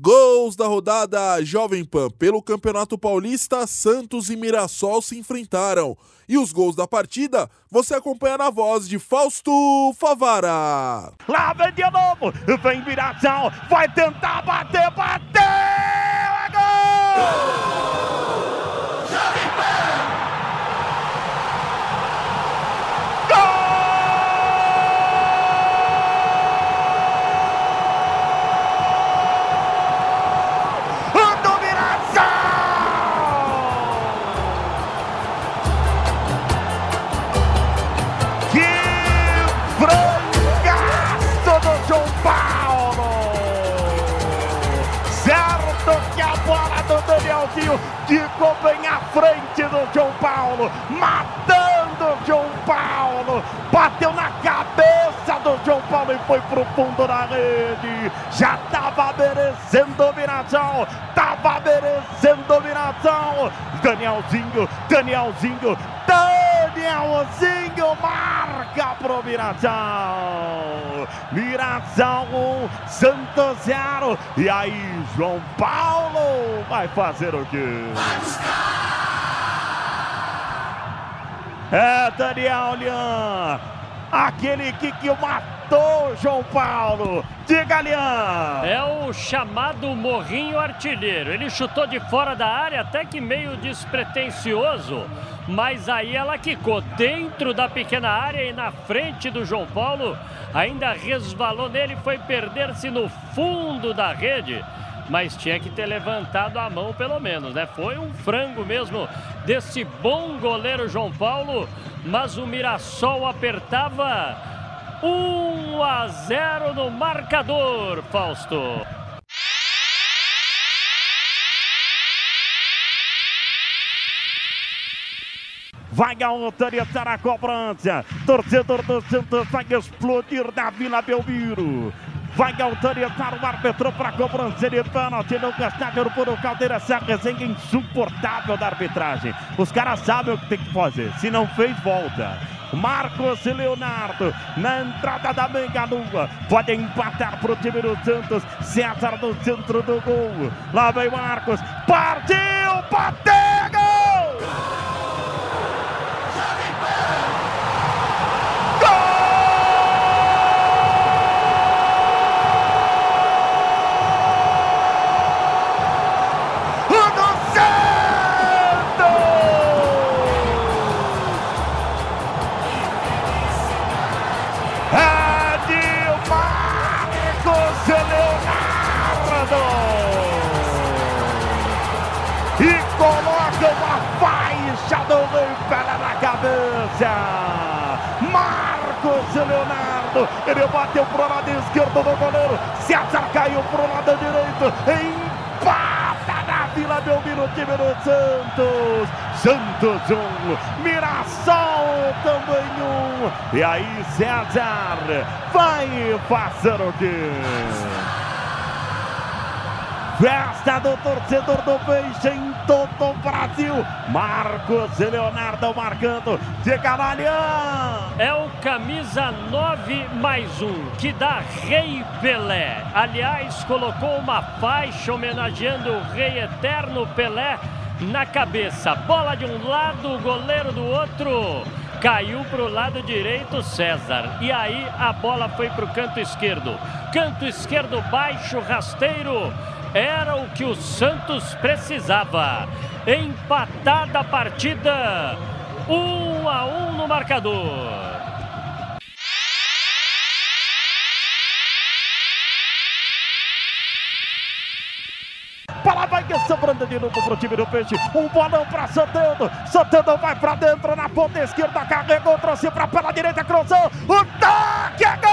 Gols da rodada Jovem Pan pelo Campeonato Paulista, Santos e Mirassol se enfrentaram. E os gols da partida você acompanha na voz de Fausto Favara. Lá vem de novo, vem Mirassol, vai tentar bater, bateu! Danielzinho ficou bem à frente do João Paulo, matando o João Paulo, bateu na cabeça do João Paulo e foi pro fundo da rede. Já estava merecendo dominação, estava merecendo dominação. Danielzinho, Danielzinho, Danielzinho marca pro Mirassol. Mirassol 1, Santos 0. E aí, João Paulo vai fazer o quê? É Daniel Lian, aquele que, que matou João Paulo. Diga, Lian. É o chamado morrinho artilheiro. Ele chutou de fora da área, até que meio despretensioso mas aí ela quicou dentro da pequena área e na frente do João Paulo, ainda resvalou nele, foi perder-se no fundo da rede. Mas tinha que ter levantado a mão pelo menos, né? Foi um frango mesmo desse bom goleiro João Paulo, mas o Mirassol apertava 1 a 0 no marcador, Fausto. vai autorizar a cobrança. Torcedor do Santos vai explodir na Vila Belmiro. Vai autorizar o árbitro para a cobrança de pênalti no estádio por Caldeira. Essa resenha insuportável da arbitragem. Os caras sabem o que tem que fazer. Se não fez, volta. Marcos Leonardo na entrada da Lua. Pode empatar para o time do Santos. César no centro do gol. Lá vem Marcos. Partiu! Bateu! Cabeça. Marcos Leonardo, ele bateu pro lado esquerdo do goleiro. César caiu pro lado direito. Empata na Vila Belmiro, time do Santos. Santos 1, um, Mirassol também 1. Um. E aí, César vai fazer o quê? Festa do torcedor do Peixe em todo o Brasil. Marcos Leonardo marcando de Cavalhão. É o camisa 9 mais um, que dá Rei Pelé. Aliás, colocou uma faixa homenageando o Rei Eterno Pelé na cabeça. Bola de um lado, goleiro do outro. Caiu para o lado direito César. E aí a bola foi para o canto esquerdo. Canto esquerdo baixo, rasteiro era o que o Santos precisava. Empatada a partida, um a um no marcador. Bola vai sobrando de novo pro time do Peixe. Um bolão para Santando. Santando vai para dentro na ponta esquerda. Carregou, trouxe para pela direita, cruzou. O toque é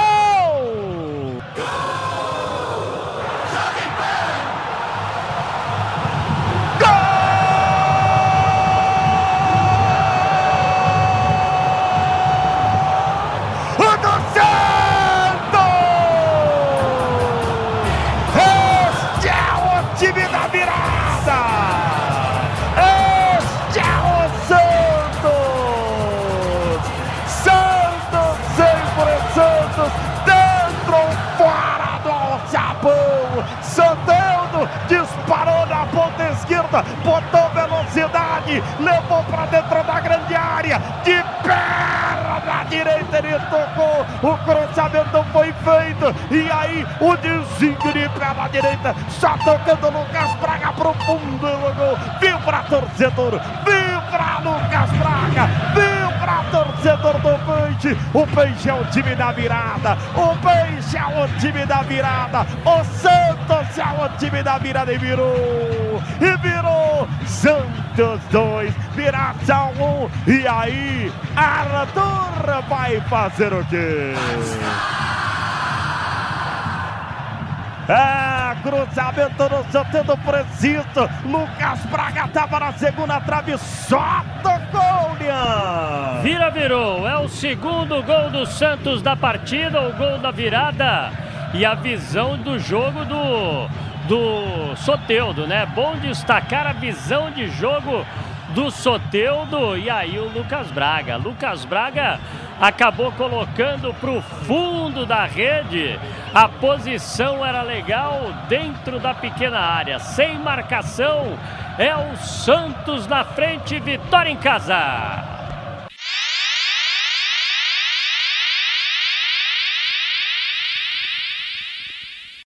esquerda, botou velocidade, levou para dentro da grande área, de perna direita ele tocou, o cruzamento foi feito, e aí o desvio de perna direita, só tocando Lucas Braga pro fundo do gol, vibra torcedor, vibra Lucas Braga, vibra torcedor do Peixe, o Peixe é o time da virada, o Peixe é o time da virada, o Santos é o time da virada e virou, e virou, Santos 2, Viração 1, e aí Arthur vai fazer o quê? Ah, cruzamento no sentido preciso. Lucas Braga estava na segunda trave, só tocou, Lian. Vira, virou. É o segundo gol do Santos da partida, o gol da virada. E a visão do jogo do, do Soteudo, né? Bom destacar a visão de jogo do Soteudo e aí o Lucas Braga. Lucas Braga acabou colocando para o fundo da rede. A posição era legal dentro da pequena área, sem marcação. É o Santos na frente, vitória em casa.